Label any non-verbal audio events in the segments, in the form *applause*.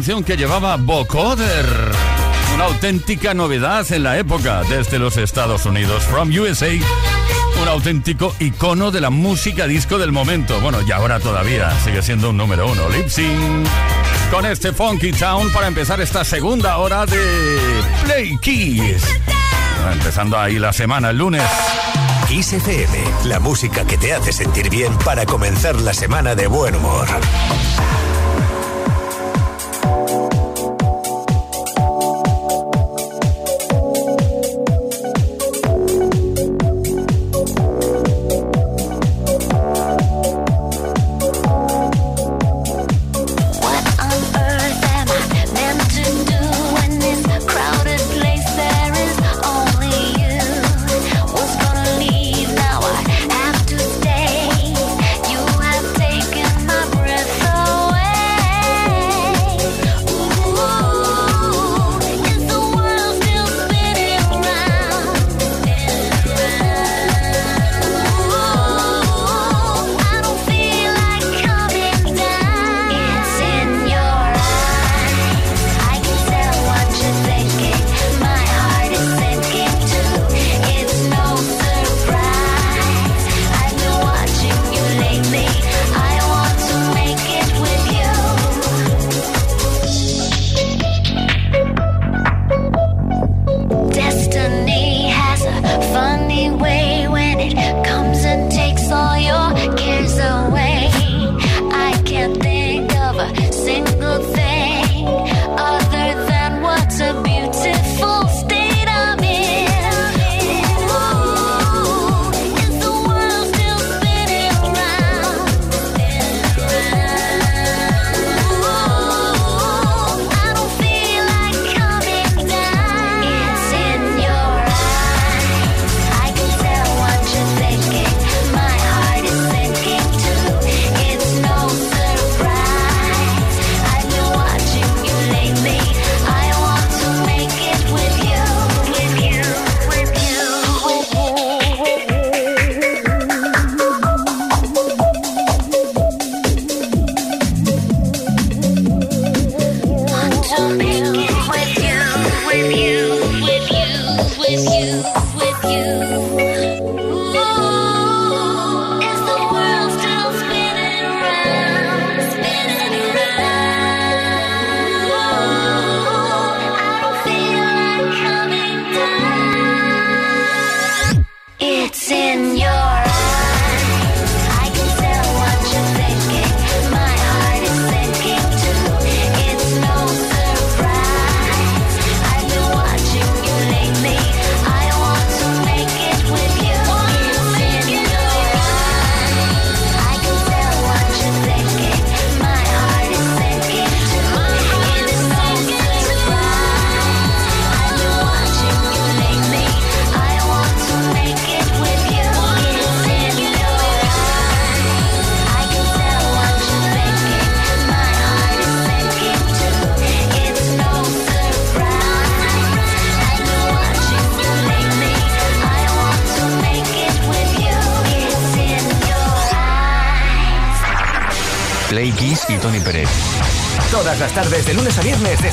Que llevaba vocoder. Una auténtica novedad en la época desde los Estados Unidos. From USA, un auténtico icono de la música disco del momento. Bueno, y ahora todavía sigue siendo un número uno. Lip Con este Funky Town para empezar esta segunda hora de Play Keys. Empezando ahí la semana, el lunes. Kiss la música que te hace sentir bien para comenzar la semana de buen humor.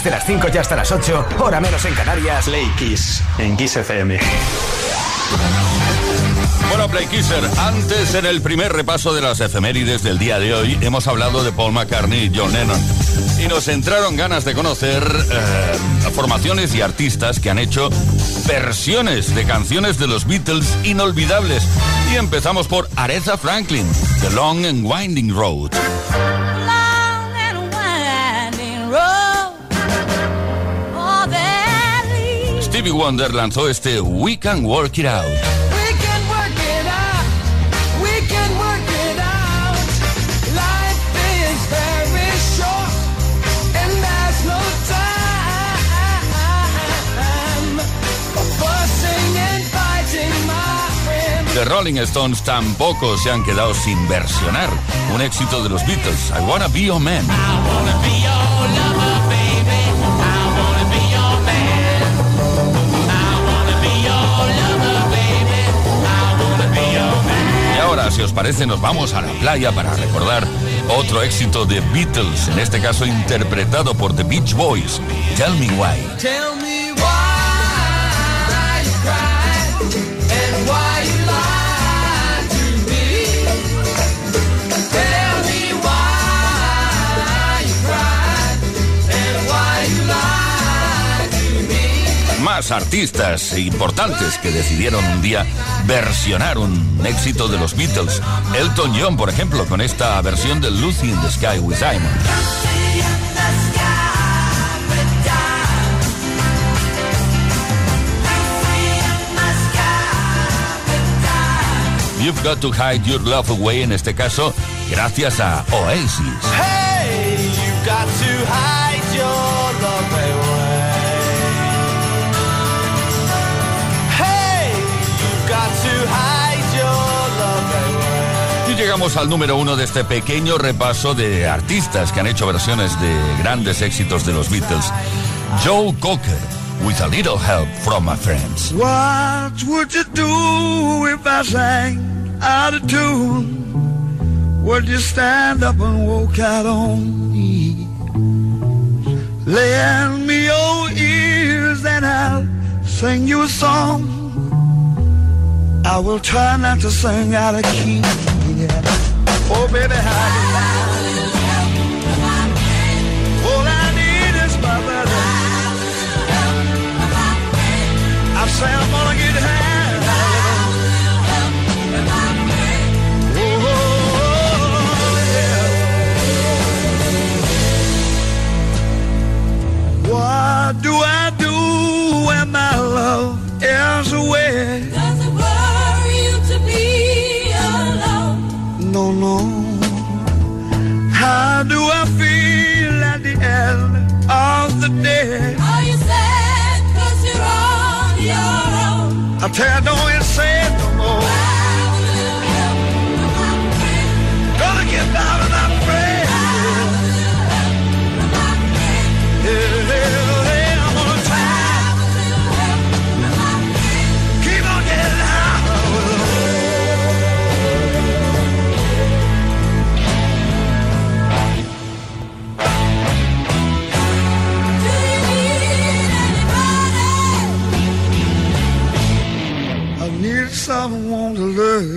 Desde las 5 y hasta las 8, hora menos en Canarias. Play Kiss, en Kiss FM. Bueno, Play Kisser, antes en el primer repaso de las efemérides del día de hoy, hemos hablado de Paul McCartney y John Lennon. Y nos entraron ganas de conocer eh, formaciones y artistas que han hecho versiones de canciones de los Beatles inolvidables. Y empezamos por Aretha Franklin, The Long and Winding Road. Stevie Wonder lanzó este We Can Work It Out. The Rolling Stones tampoco se han quedado sin versionar. Un éxito de los Beatles, I Wanna Be Your Man. Y si os parece, nos vamos a la playa para recordar otro éxito de Beatles, en este caso interpretado por The Beach Boys, Tell Me Why. Artistas importantes que decidieron un día versionar un éxito de los Beatles. Elton John, por ejemplo, con esta versión de Lucy in the Sky with Diamonds. You've Got to Hide Your Love Away, en este caso, gracias a Oasis. Y llegamos al número uno de este pequeño repaso de artistas que han hecho versiones de grandes éxitos de los Beatles. Joe Cocker, with a little help from my friends. What would you do if I sang out of tune? Would you stand up and walk out on me? Lend me your ears and I'll sing you a song. I will try not to sing out of key. Oh, baby, how All I need is my brother. I say I'm gonna get high. Oh, what do I do when my love is away? Don't know how do I feel at the end of the day. Are you sad cause you're on your own? I tell you, don't you say it no more. Gonna get out someone to love.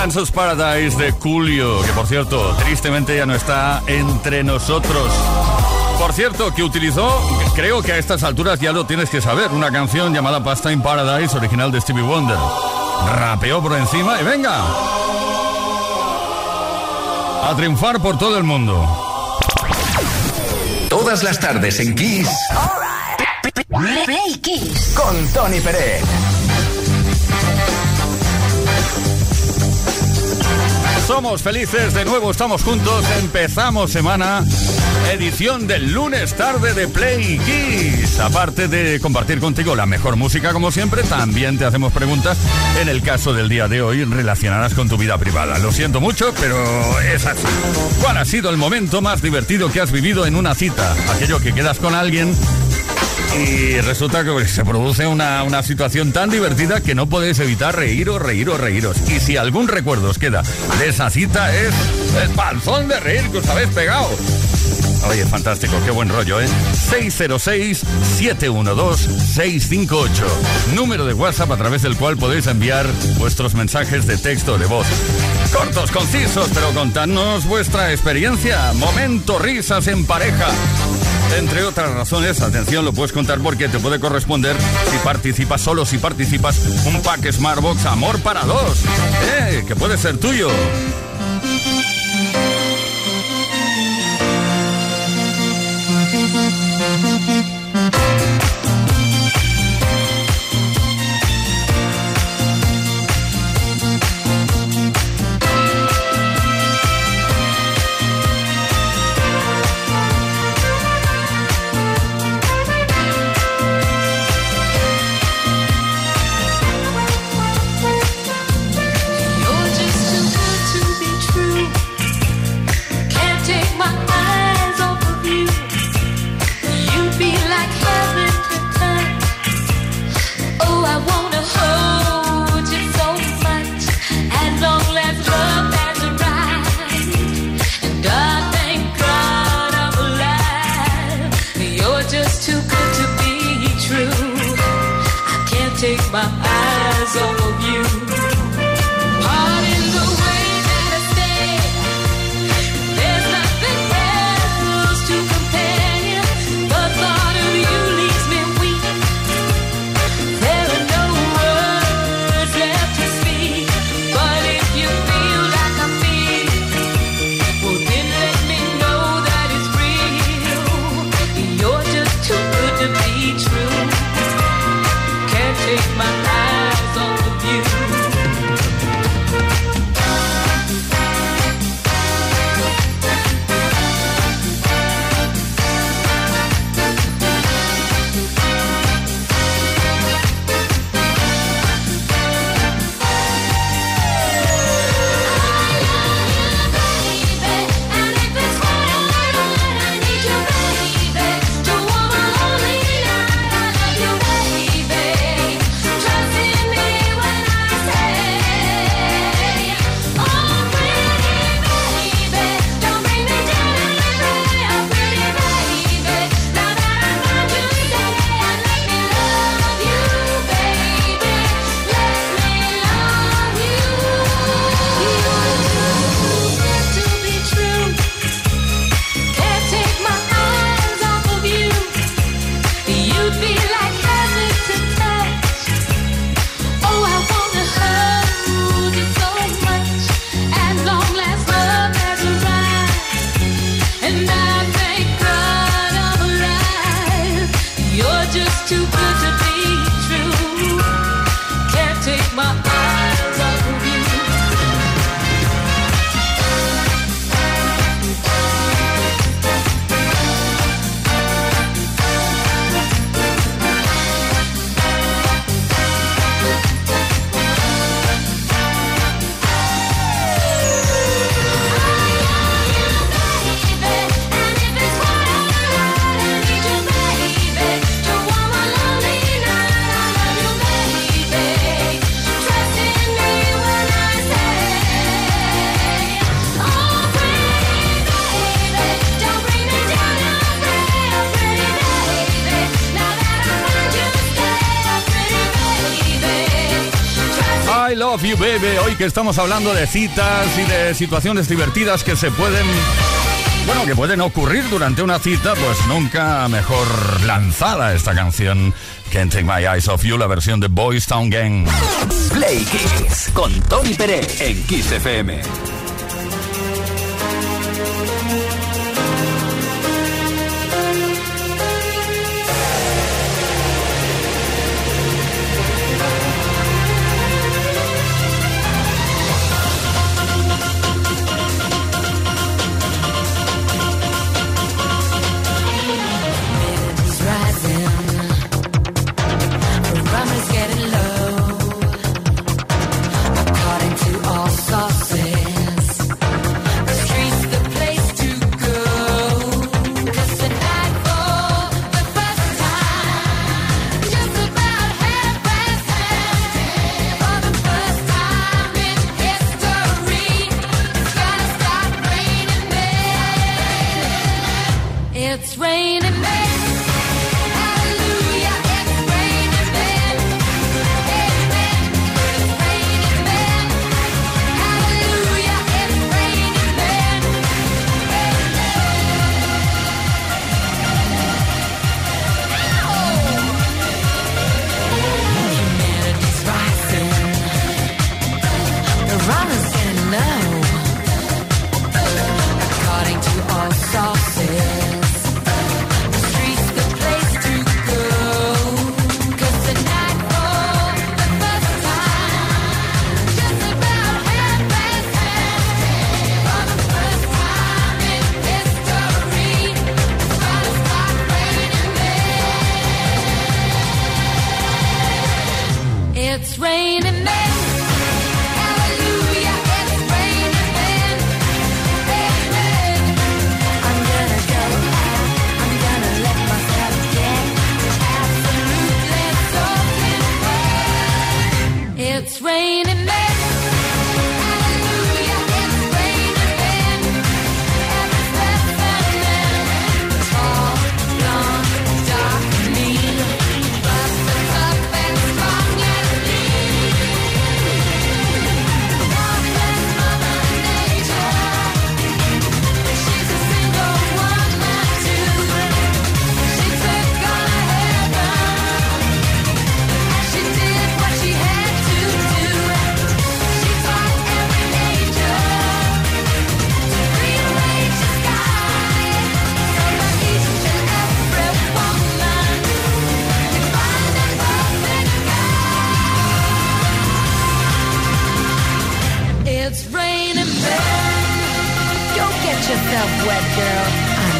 Kansas Paradise de Julio, que por cierto, tristemente ya no está entre nosotros. Por cierto, que utilizó, creo que a estas alturas ya lo tienes que saber, una canción llamada Pasta in Paradise, original de Stevie Wonder. Rapeó por encima y venga. A triunfar por todo el mundo. Todas las tardes en Kiss. Play Kiss. Con Tony Pérez. Somos felices, de nuevo estamos juntos, empezamos semana, edición del lunes tarde de Play Kiss. Aparte de compartir contigo la mejor música como siempre, también te hacemos preguntas en el caso del día de hoy relacionadas con tu vida privada. Lo siento mucho, pero es así. ¿Cuál ha sido el momento más divertido que has vivido en una cita? Aquello que quedas con alguien y resulta que pues, se produce una, una situación tan divertida que no podéis evitar reíros, reíros, reíros. Y si algún recuerdo os queda de esa cita es el panzón de reír que os habéis pegado. Oye, fantástico, qué buen rollo, ¿eh? 606-712-658. Número de WhatsApp a través del cual podéis enviar vuestros mensajes de texto de voz. Cortos, concisos, pero contadnos vuestra experiencia. Momento risas en pareja. Entre otras razones, atención, lo puedes contar porque te puede corresponder si participas solo, si participas, un pack Smartbox Amor para dos. ¡Eh! Que puede ser tuyo. Love Baby, hoy que estamos hablando de citas y de situaciones divertidas que se pueden... Bueno, que pueden ocurrir durante una cita, pues nunca mejor lanzada esta canción. Can't Take My Eyes Off You, la versión de Boys Town Gang. Play Kiss con Tony Pérez en Kiss FM. yourself wet, girl. I'm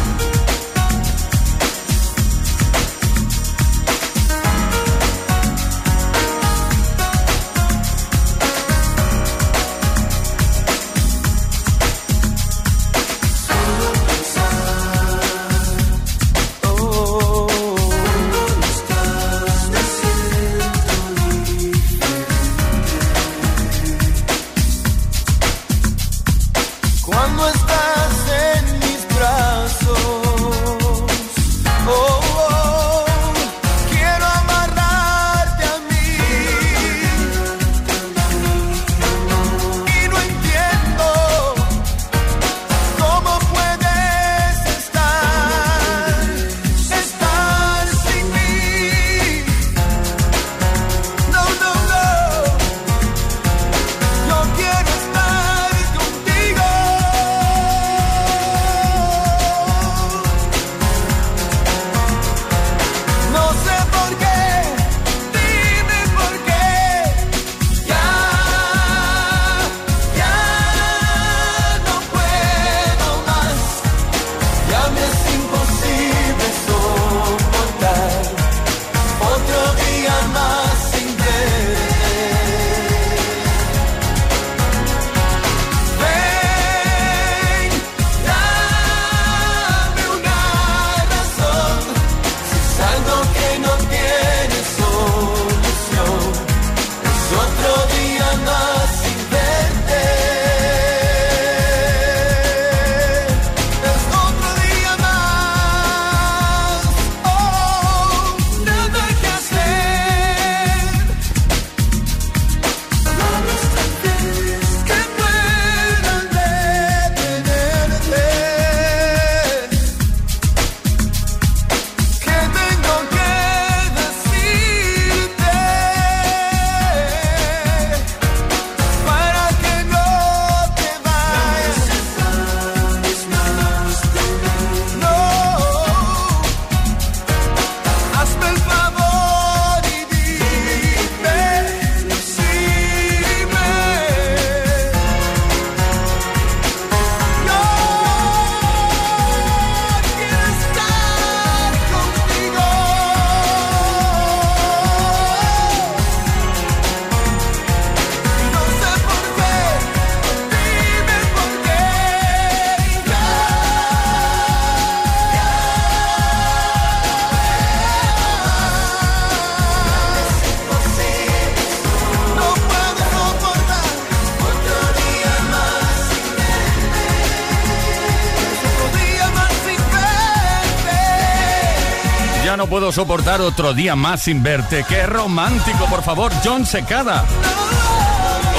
No puedo soportar otro día más sin verte. Qué romántico, por favor, John Secada.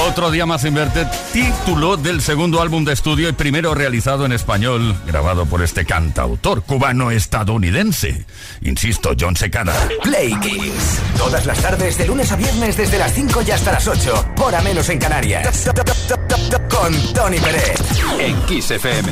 Otro día más sin verte, título del segundo álbum de estudio y primero realizado en español, grabado por este cantautor cubano-estadounidense. Insisto, John Secada. Play Kiss. Todas las tardes, de lunes a viernes, desde las 5 y hasta las 8. Hora menos en Canarias. Con Tony Pérez. En Kiss FM.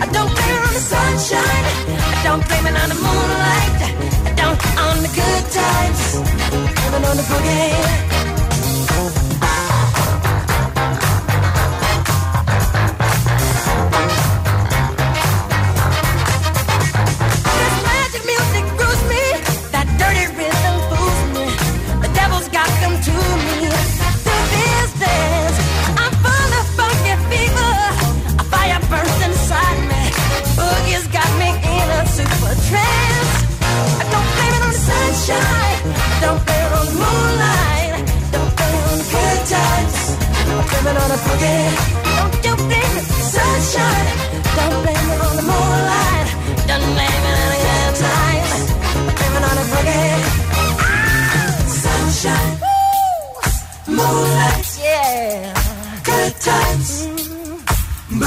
I don't blame it on the sunshine. I don't blame it on the moonlight. I don't on the good times. It on the boogie.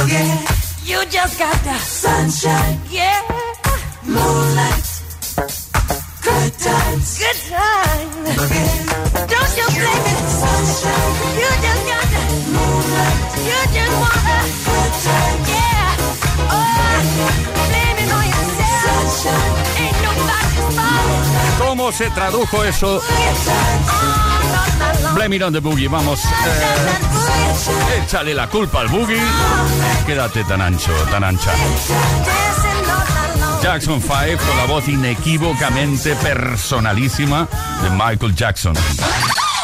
Boogie. You just got the sunshine. Yeah. Moonlight. Good times. Good times. Don't you blame it. Sunshine. You just got the moonlight. You just want ¿Cómo se tradujo eso? Blame it on the boogie, vamos. eh, échale la culpa al boogie. Quédate tan ancho, tan ancha. Jackson 5 con la voz inequívocamente personalísima de Michael Jackson.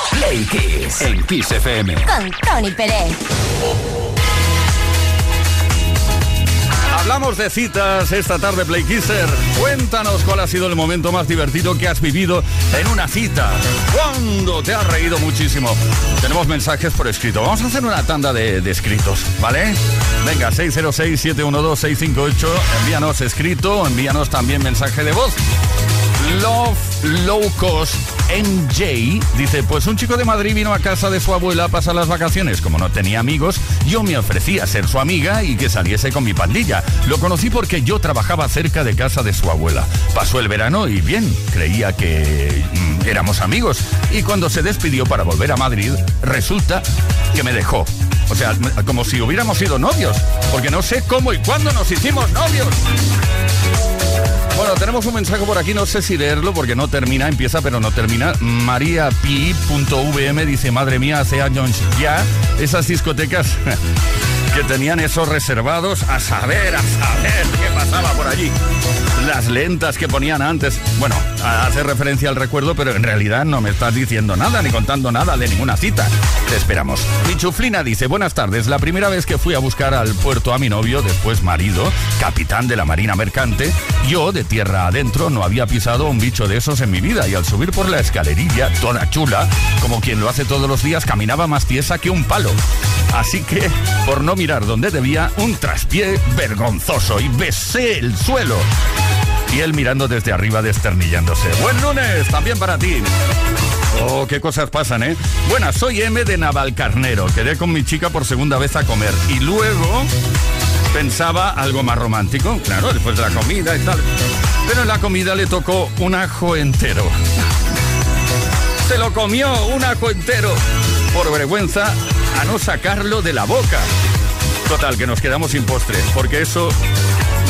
Play Kiss. En Kiss FM. Con Tony Pérez. Hablamos de citas esta tarde, Play Kisser. Cuéntanos cuál ha sido el momento más divertido que has vivido en una cita. ¿Cuándo te has reído muchísimo? Tenemos mensajes por escrito. Vamos a hacer una tanda de escritos, ¿vale? Venga, 606-712-658. Envíanos escrito, envíanos también mensaje de voz. Love Low Cost NJ dice, pues un chico de Madrid vino a casa de su abuela a pasar las vacaciones. Como no tenía amigos, yo me ofrecí a ser su amiga y que saliese con mi pandilla. Lo conocí porque yo trabajaba cerca de casa de su abuela. Pasó el verano y bien, creía que mm, éramos amigos. Y cuando se despidió para volver a Madrid, resulta que me dejó. O sea, como si hubiéramos sido novios, porque no sé cómo y cuándo nos hicimos novios. Bueno, tenemos un mensaje por aquí, no sé si leerlo porque no termina, empieza pero no termina. MariaPi.vm dice, madre mía, hace años ya esas discotecas *laughs* que tenían esos reservados a saber, a saber qué pasaba por allí. Las lentas que ponían antes. Bueno, hace referencia al recuerdo, pero en realidad no me estás diciendo nada ni contando nada de ninguna cita. Te esperamos. Mi chuflina dice, buenas tardes. La primera vez que fui a buscar al puerto a mi novio, después marido, capitán de la Marina Mercante, yo, de tierra adentro, no había pisado un bicho de esos en mi vida y al subir por la escalerilla, toda chula, como quien lo hace todos los días, caminaba más tiesa que un palo. Así que, por no mirar donde debía, un traspié vergonzoso y besé el suelo. Y él mirando desde arriba desternillándose. Buen lunes, también para ti. Oh, qué cosas pasan, ¿eh? Buenas, soy M de Navalcarnero. Quedé con mi chica por segunda vez a comer. Y luego pensaba algo más romántico, claro, después de la comida y tal. Pero en la comida le tocó un ajo entero. Se lo comió un ajo entero. Por vergüenza a no sacarlo de la boca. Total, que nos quedamos sin postre, porque eso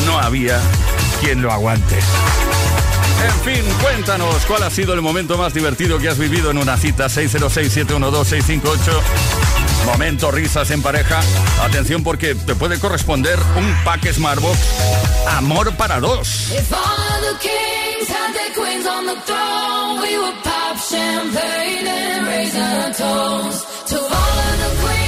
no había quien lo aguante. En fin, cuéntanos cuál ha sido el momento más divertido que has vivido en una cita 606-712-658. Momento risas en pareja. Atención porque te puede corresponder un pack Smartbox Amor para dos. To all of the queens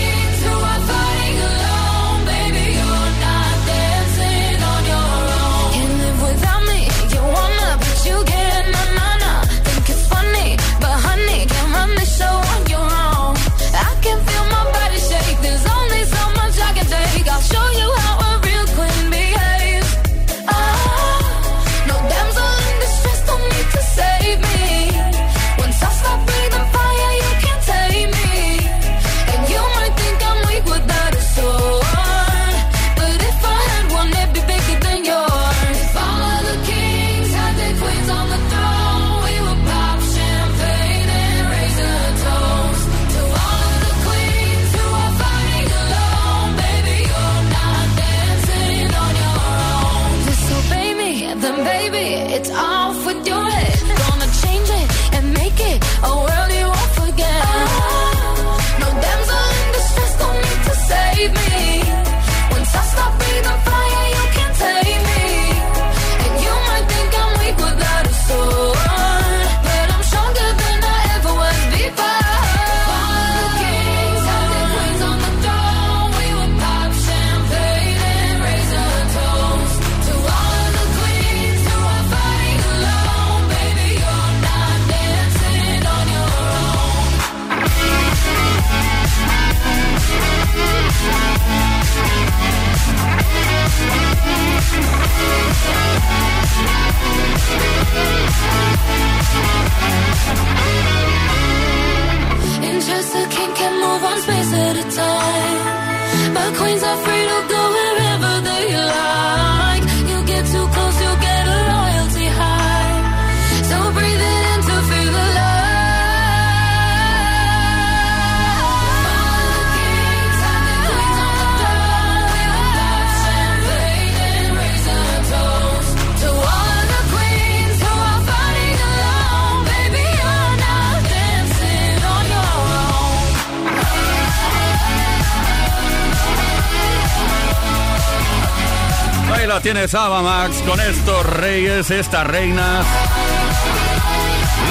tienes, Ava Max, con estos reyes, estas reinas.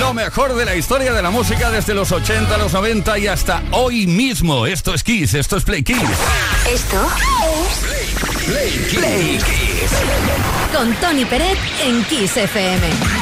Lo mejor de la historia de la música desde los 80, los 90 y hasta hoy mismo. Esto es Kiss, esto es Play Kiss. Esto es Play Kiss. Con Tony Peret en Kiss FM.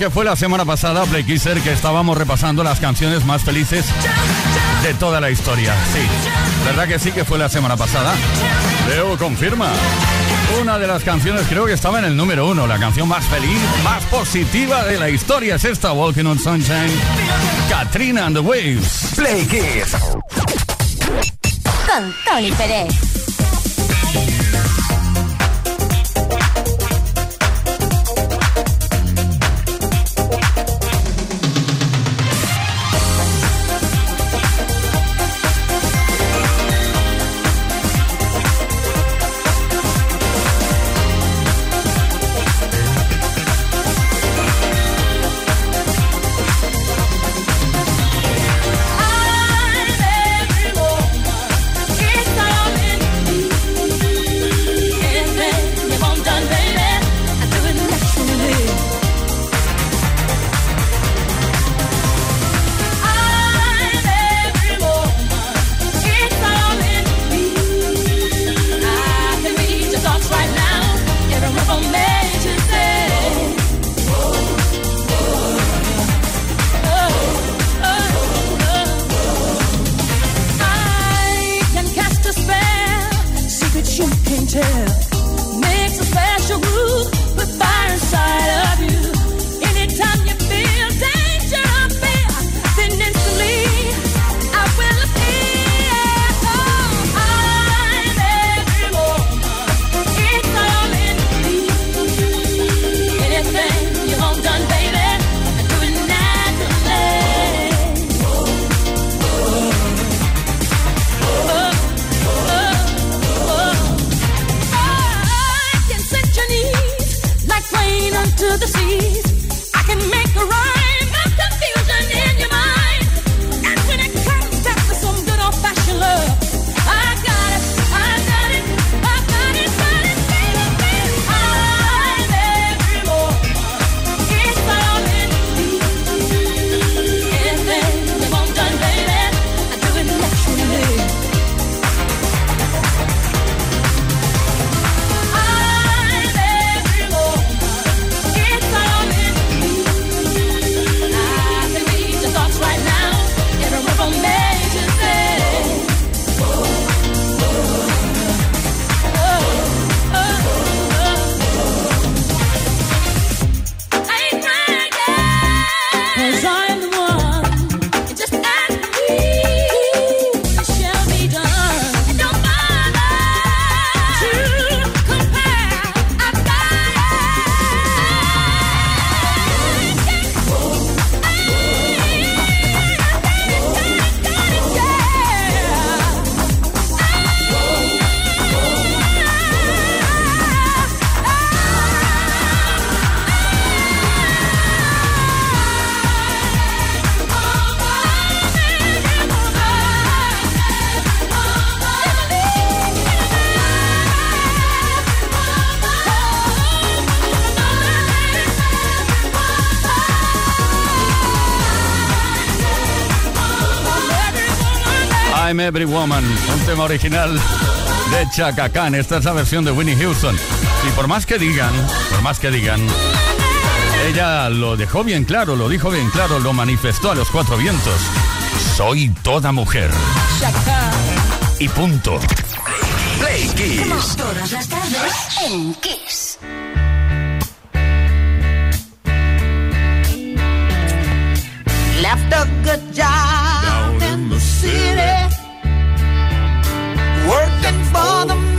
Que fue la semana pasada, Play Kisser, que estábamos repasando las canciones más felices de toda la historia. Sí, ¿verdad que sí que fue la semana pasada? Leo confirma. Una de las canciones creo que estaba en el número uno, la canción más feliz, más positiva de la historia es esta, Walking on Sunshine, Katrina and the Waves. Play Kiss. Con Tony Pérez. Woman, un tema original de Chaka Khan. Esta es la versión de Winnie Houston. Y por más que digan, por más que digan, ella lo dejó bien claro, lo dijo bien claro, lo manifestó a los cuatro vientos. Soy toda mujer. Y punto. Play Kiss. Todas las tardes en Kiss. Left a good job in the city, doesn't bother me.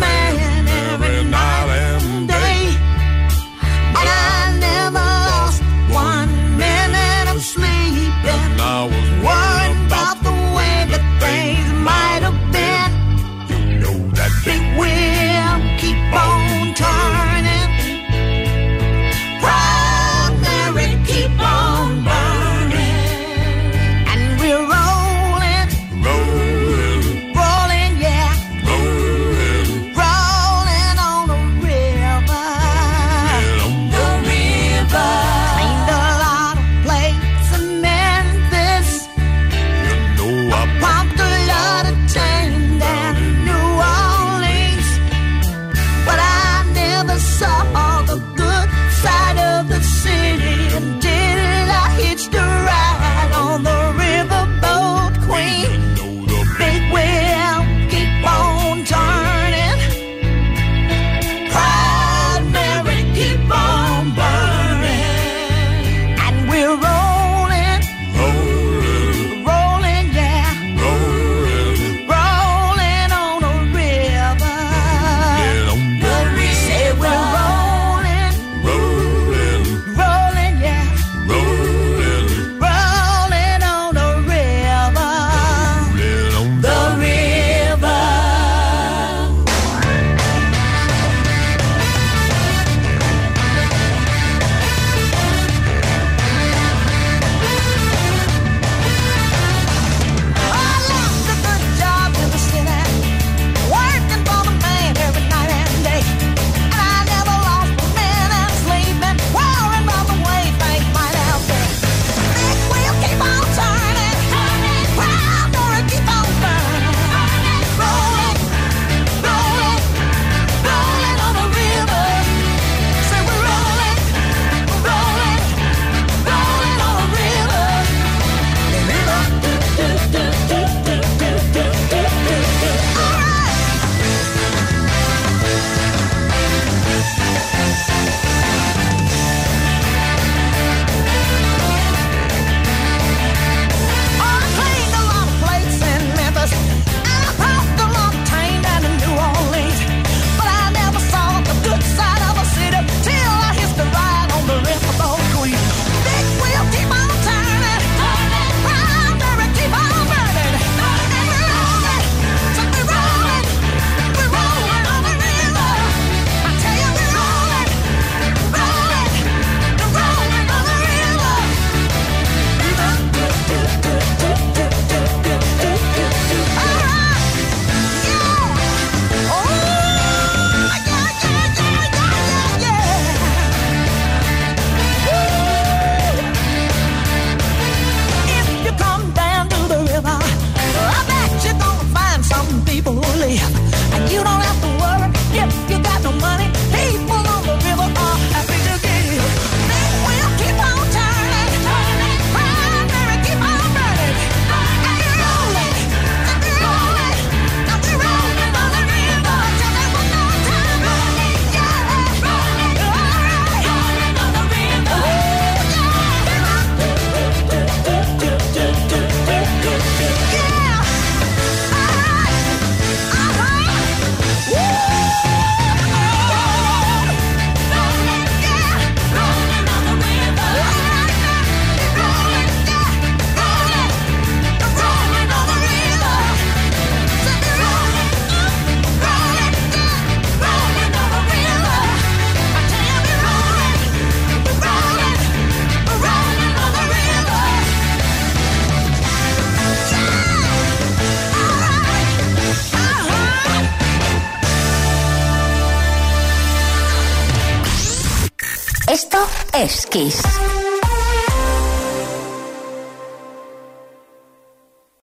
Kiss.